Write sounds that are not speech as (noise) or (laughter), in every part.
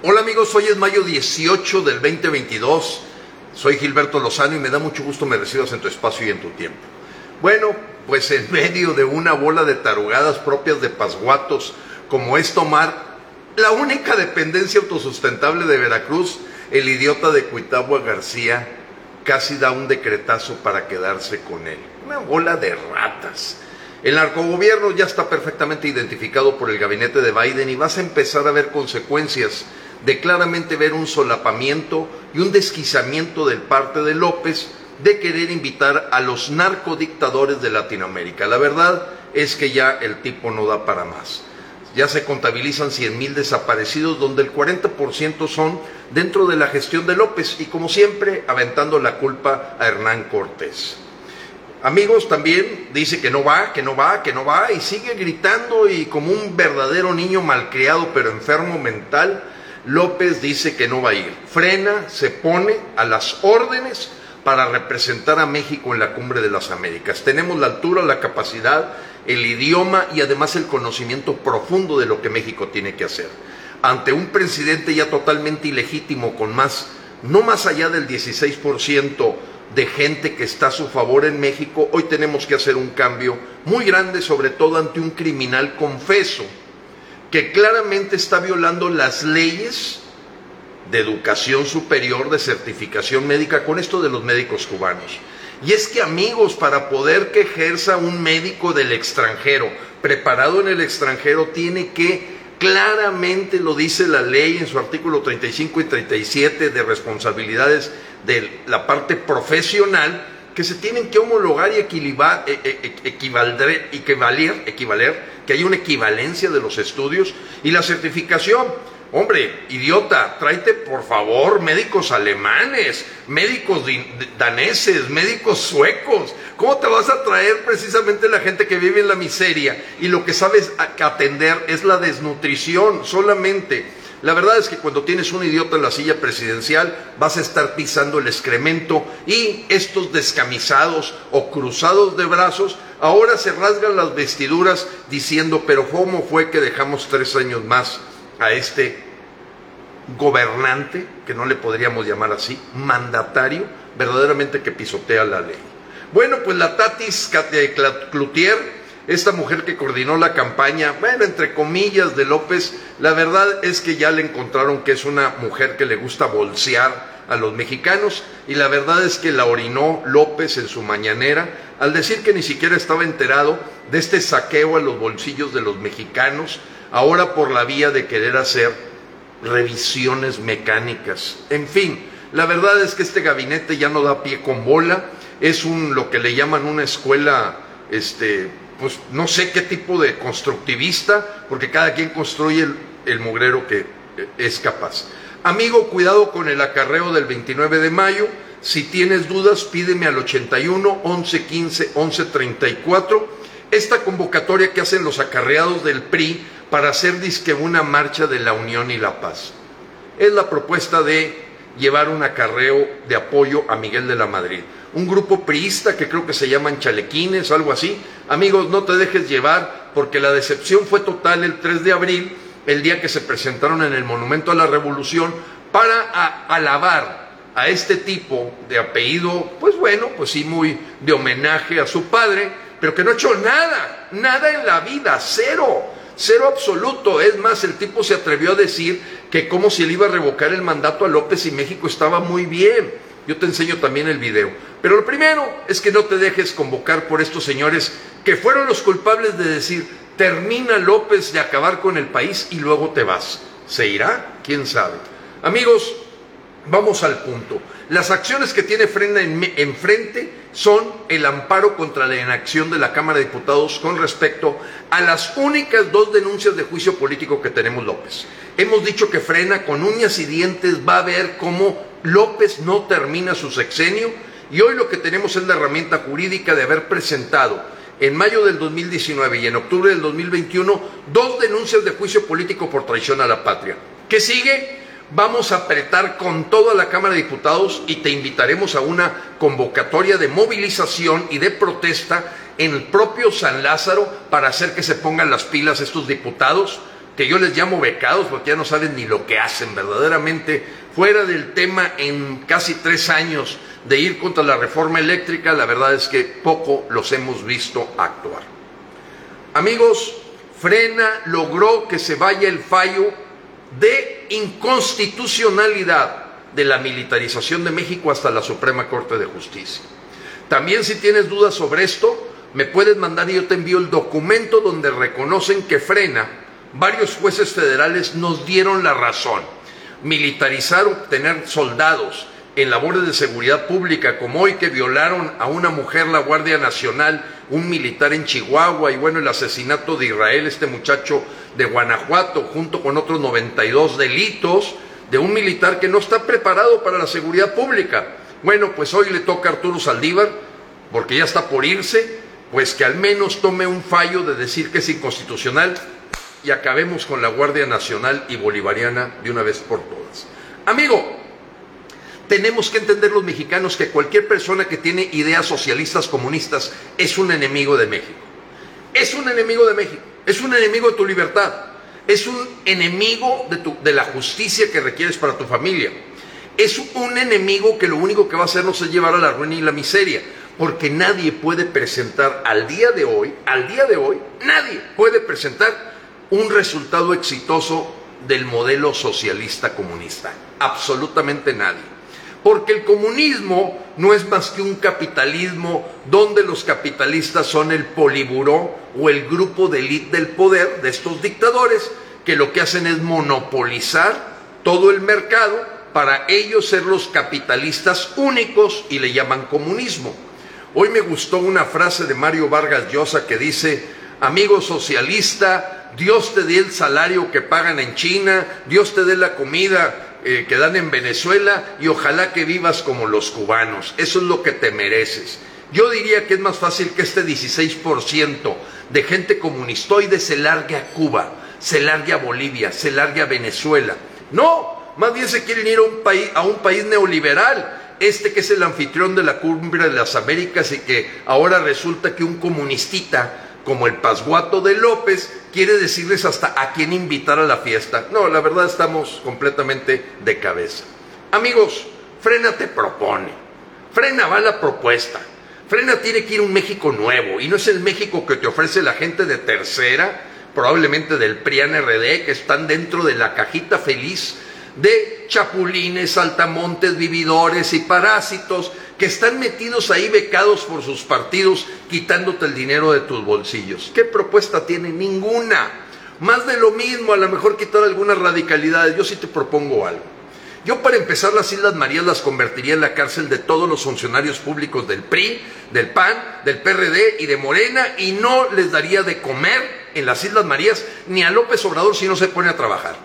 Hola amigos, hoy es mayo 18 del 2022. Soy Gilberto Lozano y me da mucho gusto me recibas en tu espacio y en tu tiempo. Bueno, pues en (laughs) medio de una bola de tarugadas propias de pasguatos, como es tomar la única dependencia autosustentable de Veracruz, el idiota de Cuitagua García casi da un decretazo para quedarse con él. Una bola de ratas. El narcogobierno ya está perfectamente identificado por el gabinete de Biden y vas a empezar a ver consecuencias de claramente ver un solapamiento y un desquizamiento del parte de López de querer invitar a los narcodictadores de Latinoamérica. La verdad es que ya el tipo no da para más. Ya se contabilizan 100 mil desaparecidos, donde el 40% son dentro de la gestión de López y como siempre aventando la culpa a Hernán Cortés. Amigos, también dice que no va, que no va, que no va y sigue gritando y como un verdadero niño malcriado pero enfermo mental, López dice que no va a ir. Frena, se pone a las órdenes para representar a México en la cumbre de las Américas. Tenemos la altura, la capacidad, el idioma y además el conocimiento profundo de lo que México tiene que hacer. Ante un presidente ya totalmente ilegítimo, con más, no más allá del 16% de gente que está a su favor en México, hoy tenemos que hacer un cambio muy grande, sobre todo ante un criminal confeso que claramente está violando las leyes de educación superior, de certificación médica, con esto de los médicos cubanos. Y es que amigos, para poder que ejerza un médico del extranjero, preparado en el extranjero, tiene que, claramente lo dice la ley en su artículo 35 y 37 de responsabilidades de la parte profesional, que se tienen que homologar y e, e, e, equivaler, que hay una equivalencia de los estudios y la certificación. Hombre, idiota, tráete por favor médicos alemanes, médicos daneses, médicos suecos. ¿Cómo te vas a traer precisamente la gente que vive en la miseria y lo que sabes atender es la desnutrición solamente? La verdad es que cuando tienes un idiota en la silla presidencial vas a estar pisando el excremento y estos descamisados o cruzados de brazos ahora se rasgan las vestiduras diciendo, pero ¿cómo fue que dejamos tres años más a este gobernante, que no le podríamos llamar así, mandatario, verdaderamente que pisotea la ley? Bueno, pues la Tatis Cloutier esta mujer que coordinó la campaña, bueno, entre comillas, de López, la verdad es que ya le encontraron que es una mujer que le gusta bolsear a los mexicanos y la verdad es que la orinó López en su mañanera al decir que ni siquiera estaba enterado de este saqueo a los bolsillos de los mexicanos, ahora por la vía de querer hacer revisiones mecánicas. En fin, la verdad es que este gabinete ya no da pie con bola, es un lo que le llaman una escuela este pues no sé qué tipo de constructivista, porque cada quien construye el, mugrero que eh, es capaz. Amigo, cuidado con el acarreo del 29 de mayo. Si tienes dudas, pídeme al 81 11 15 11 34. Esta convocatoria que hacen los acarreados del PRI para hacer disque una marcha de la unión y la paz. Es la propuesta de llevar un acarreo de apoyo a Miguel de la Madrid un grupo priista que creo que se llaman chalequines, algo así. Amigos, no te dejes llevar porque la decepción fue total el 3 de abril, el día que se presentaron en el Monumento a la Revolución para alabar a este tipo de apellido, pues bueno, pues sí, muy de homenaje a su padre, pero que no ha hecho nada, nada en la vida, cero, cero absoluto. Es más, el tipo se atrevió a decir que como si él iba a revocar el mandato a López y México estaba muy bien. Yo te enseño también el video. Pero lo primero es que no te dejes convocar por estos señores que fueron los culpables de decir, termina López de acabar con el país y luego te vas. ¿Se irá? ¿Quién sabe? Amigos, vamos al punto. Las acciones que tiene Frena enfrente son el amparo contra la inacción de la Cámara de Diputados con respecto a las únicas dos denuncias de juicio político que tenemos López. Hemos dicho que Frena con uñas y dientes va a ver cómo López no termina su sexenio y hoy lo que tenemos es la herramienta jurídica de haber presentado en mayo del 2019 y en octubre del 2021 dos denuncias de juicio político por traición a la patria. ¿Qué sigue? Vamos a apretar con toda la Cámara de Diputados y te invitaremos a una convocatoria de movilización y de protesta en el propio San Lázaro para hacer que se pongan las pilas estos diputados que yo les llamo becados porque ya no saben ni lo que hacen verdaderamente, fuera del tema en casi tres años de ir contra la reforma eléctrica, la verdad es que poco los hemos visto actuar. Amigos, Frena logró que se vaya el fallo de inconstitucionalidad de la militarización de México hasta la Suprema Corte de Justicia. También si tienes dudas sobre esto, me puedes mandar y yo te envío el documento donde reconocen que frena. Varios jueces federales nos dieron la razón. Militarizar o tener soldados en labores de seguridad pública, como hoy que violaron a una mujer la Guardia Nacional, un militar en Chihuahua, y bueno, el asesinato de Israel, este muchacho de Guanajuato, junto con otros 92 delitos de un militar que no está preparado para la seguridad pública. Bueno, pues hoy le toca a Arturo Saldívar, porque ya está por irse, pues que al menos tome un fallo de decir que es inconstitucional y acabemos con la Guardia Nacional y Bolivariana de una vez por todas. Amigo, tenemos que entender los mexicanos que cualquier persona que tiene ideas socialistas comunistas es un enemigo de México. Es un enemigo de México, es un enemigo de tu libertad, es un enemigo de, la justicia que requieres para tu familia. Es un enemigo que lo único que va a hacernos es llevar a la ruina y la miseria porque nadie puede presentar al día de hoy, al día de hoy, nadie puede presentar un resultado exitoso del modelo socialista comunista. Absolutamente nadie. Porque el comunismo no es más que un capitalismo donde los capitalistas son el poliburó o el grupo de élite del poder de estos dictadores que lo que hacen es monopolizar todo el mercado para ellos ser los capitalistas únicos y le llaman comunismo. Hoy me gustó una frase de Mario Vargas Llosa que dice, amigo socialista, Dios te dé el salario que pagan en China, Dios te dé la comida eh, que dan en Venezuela y ojalá que vivas como los cubanos. Eso es lo que te mereces. Yo diría que es más fácil que este 16% de gente comunistoide se largue a Cuba, se largue a Bolivia, se largue a Venezuela. No, más bien se quieren ir a un país, a un país neoliberal este que es el anfitrión de la cumbre de las Américas y que ahora resulta que un comunistita como el pasguato de López quiere decirles hasta a quién invitar a la fiesta. No, la verdad estamos completamente de cabeza. Amigos, Frena te propone. Frena va la propuesta. Frena tiene que ir a un México nuevo y no es el México que te ofrece la gente de tercera, probablemente del PRIAN RD, que están dentro de la cajita feliz de chapulines, saltamontes, vividores y parásitos que están metidos ahí becados por sus partidos, quitándote el dinero de tus bolsillos. ¿Qué propuesta tiene? Ninguna. Más de lo mismo, a lo mejor quitar algunas radicalidades. Yo sí te propongo algo. Yo para empezar las Islas Marías las convertiría en la cárcel de todos los funcionarios públicos del PRI, del PAN, del PRD y de Morena y no les daría de comer en las Islas Marías ni a López Obrador si no se pone a trabajar.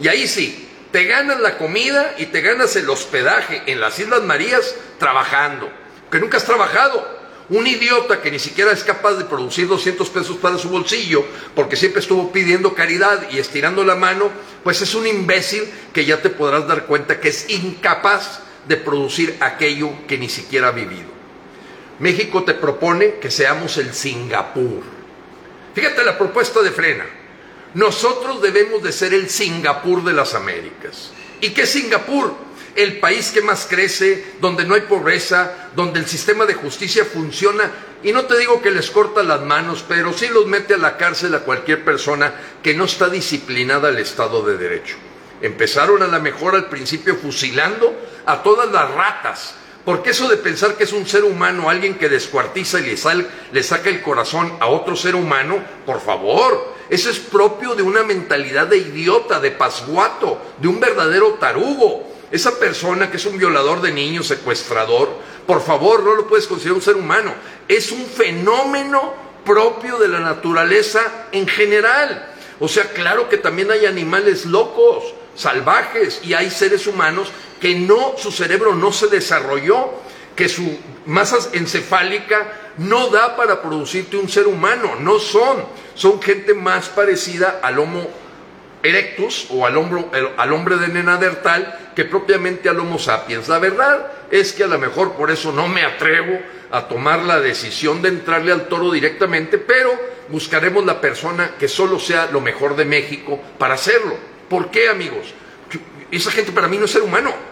Y ahí sí, te ganas la comida y te ganas el hospedaje en las Islas Marías trabajando, que nunca has trabajado. Un idiota que ni siquiera es capaz de producir 200 pesos para su bolsillo, porque siempre estuvo pidiendo caridad y estirando la mano, pues es un imbécil que ya te podrás dar cuenta que es incapaz de producir aquello que ni siquiera ha vivido. México te propone que seamos el Singapur. Fíjate la propuesta de Frena. Nosotros debemos de ser el Singapur de las Américas. ¿Y qué Singapur? El país que más crece, donde no hay pobreza, donde el sistema de justicia funciona. Y no te digo que les corta las manos, pero sí los mete a la cárcel a cualquier persona que no está disciplinada al Estado de Derecho. Empezaron a la mejor al principio fusilando a todas las ratas, porque eso de pensar que es un ser humano, alguien que descuartiza y le, le saca el corazón a otro ser humano, por favor, eso es propio de una mentalidad de idiota, de pasguato, de un verdadero tarugo. Esa persona que es un violador de niños, secuestrador, por favor, no lo puedes considerar un ser humano. Es un fenómeno propio de la naturaleza en general. O sea, claro que también hay animales locos, salvajes, y hay seres humanos que no, su cerebro no se desarrolló, que su masa encefálica no da para producirte un ser humano, no son, son gente más parecida al Homo erectus o al, al hombre de Neandertal que propiamente al Homo sapiens. La verdad es que a lo mejor por eso no me atrevo a tomar la decisión de entrarle al toro directamente, pero buscaremos la persona que solo sea lo mejor de México para hacerlo. ¿Por qué, amigos? Esa gente para mí no es ser humano.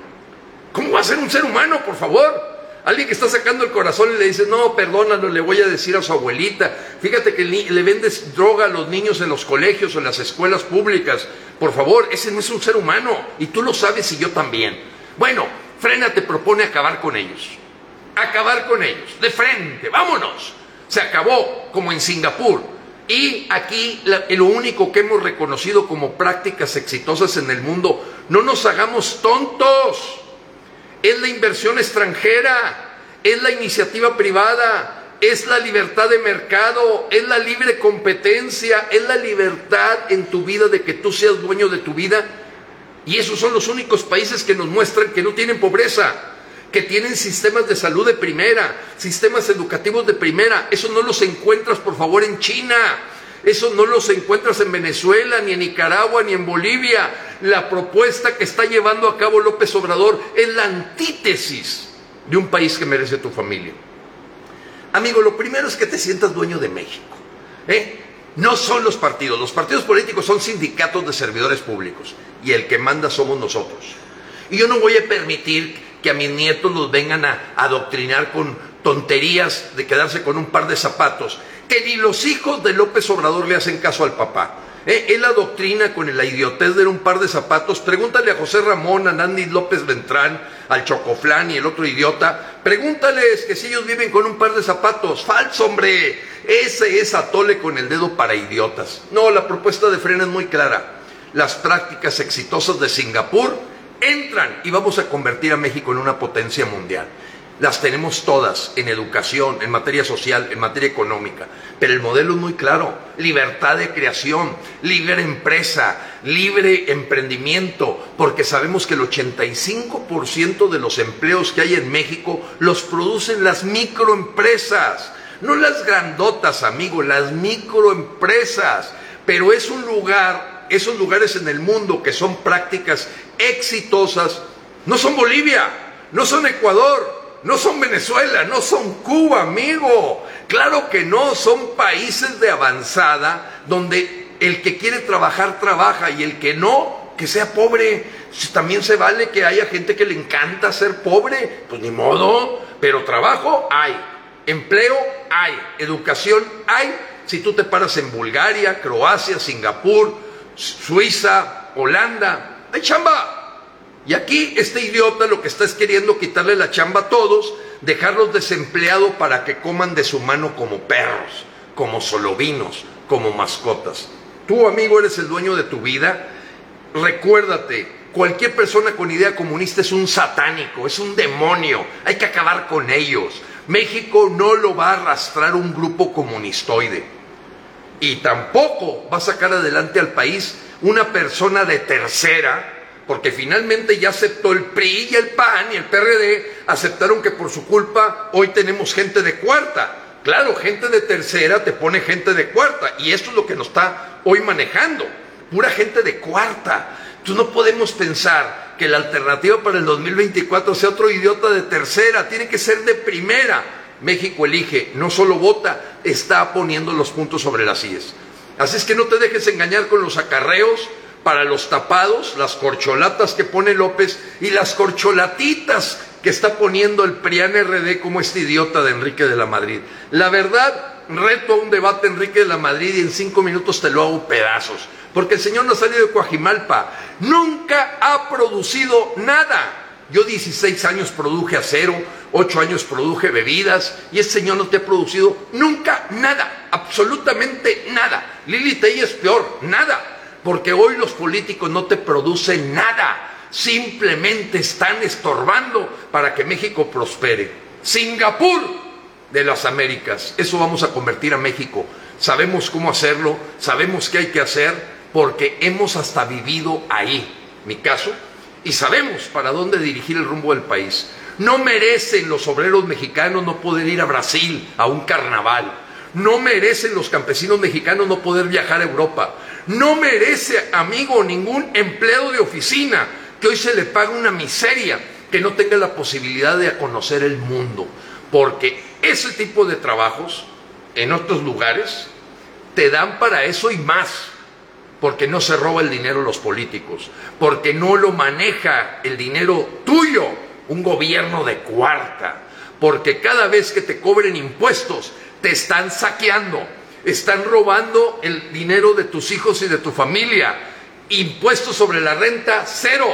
¿Cómo va a ser un ser humano, por favor? Alguien que está sacando el corazón y le dice, no, perdónalo, le voy a decir a su abuelita. Fíjate que le vendes droga a los niños en los colegios o en las escuelas públicas. Por favor, ese no es un ser humano. Y tú lo sabes y yo también. Bueno, Frena te propone acabar con ellos. Acabar con ellos. De frente, vámonos. Se acabó, como en Singapur. Y aquí lo único que hemos reconocido como prácticas exitosas en el mundo, no nos hagamos tontos es la inversión extranjera, es la iniciativa privada, es la libertad de mercado, es la libre competencia, es la libertad en tu vida de que tú seas dueño de tu vida. Y esos son los únicos países que nos muestran que no tienen pobreza, que tienen sistemas de salud de primera, sistemas educativos de primera. Eso no los encuentras, por favor, en China. Eso no los encuentras en Venezuela, ni en Nicaragua, ni en Bolivia. La propuesta que está llevando a cabo López Obrador es la antítesis de un país que merece tu familia. Amigo, lo primero es que te sientas dueño de México. ¿eh? No son los partidos, los partidos políticos son sindicatos de servidores públicos y el que manda somos nosotros. Y yo no voy a permitir que a mis nietos los vengan a adoctrinar con tonterías de quedarse con un par de zapatos que ni los hijos de López Obrador le hacen caso al papá. ¿Eh? Él adoctrina con la idiotez de un par de zapatos. Pregúntale a José Ramón, a Nandy López Ventrán, al Chocoflán y el otro idiota. Pregúntales que si ellos viven con un par de zapatos. Falso, hombre. Ese es atole con el dedo para idiotas. No, la propuesta de Frena es muy clara. Las prácticas exitosas de Singapur entran y vamos a convertir a México en una potencia mundial. Las tenemos todas en educación, en materia social, en materia económica. Pero el modelo es muy claro. Libertad de creación, libre empresa, libre emprendimiento, porque sabemos que el 85% de los empleos que hay en México los producen las microempresas. No las grandotas, amigo, las microempresas. Pero es un lugar, esos lugares en el mundo que son prácticas exitosas, no son Bolivia, no son Ecuador, no son Venezuela, no son Cuba, amigo. Claro que no, son países de avanzada donde el que quiere trabajar trabaja y el que no, que sea pobre. También se vale que haya gente que le encanta ser pobre, pues ni modo, pero trabajo hay, empleo hay, educación hay. Si tú te paras en Bulgaria, Croacia, Singapur, Suiza, Holanda, hay chamba. Y aquí este idiota lo que está es queriendo quitarle la chamba a todos, dejarlos desempleados para que coman de su mano como perros, como solovinos, como mascotas. Tú, amigo, eres el dueño de tu vida. Recuérdate, cualquier persona con idea comunista es un satánico, es un demonio. Hay que acabar con ellos. México no lo va a arrastrar un grupo comunistoide. Y tampoco va a sacar adelante al país una persona de tercera porque finalmente ya aceptó el PRI y el PAN y el PRD, aceptaron que por su culpa hoy tenemos gente de cuarta. Claro, gente de tercera te pone gente de cuarta y esto es lo que nos está hoy manejando, pura gente de cuarta. Entonces no podemos pensar que la alternativa para el 2024 sea otro idiota de tercera, tiene que ser de primera. México elige, no solo vota, está poniendo los puntos sobre las sillas. Así es que no te dejes engañar con los acarreos, para los tapados, las corcholatas que pone López y las corcholatitas que está poniendo el PRIAN RD como este idiota de Enrique de la Madrid. La verdad, reto a un debate Enrique de la Madrid y en cinco minutos te lo hago pedazos. Porque el señor salido de Coajimalpa, nunca ha producido nada. Yo 16 años produje acero, 8 años produje bebidas y ese señor no te ha producido nunca nada, absolutamente nada. Lili Tey es peor, nada porque hoy los políticos no te producen nada, simplemente están estorbando para que México prospere. Singapur de las Américas, eso vamos a convertir a México. Sabemos cómo hacerlo, sabemos qué hay que hacer, porque hemos hasta vivido ahí, mi caso, y sabemos para dónde dirigir el rumbo del país. No merecen los obreros mexicanos no poder ir a Brasil a un carnaval. No merecen los campesinos mexicanos no poder viajar a Europa. No merece, amigo, ningún empleado de oficina que hoy se le pague una miseria que no tenga la posibilidad de conocer el mundo. Porque ese tipo de trabajos en otros lugares te dan para eso y más, porque no se roba el dinero los políticos, porque no lo maneja el dinero tuyo un gobierno de cuarta, porque cada vez que te cobren impuestos te están saqueando, están robando el dinero de tus hijos y de tu familia. Impuestos sobre la renta, cero.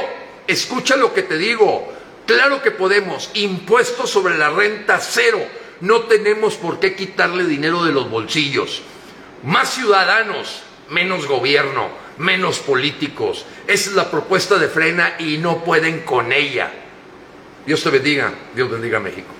Escucha lo que te digo. Claro que podemos. Impuestos sobre la renta, cero. No tenemos por qué quitarle dinero de los bolsillos. Más ciudadanos, menos gobierno, menos políticos. Esa es la propuesta de Frena y no pueden con ella. Dios te bendiga, Dios bendiga a México.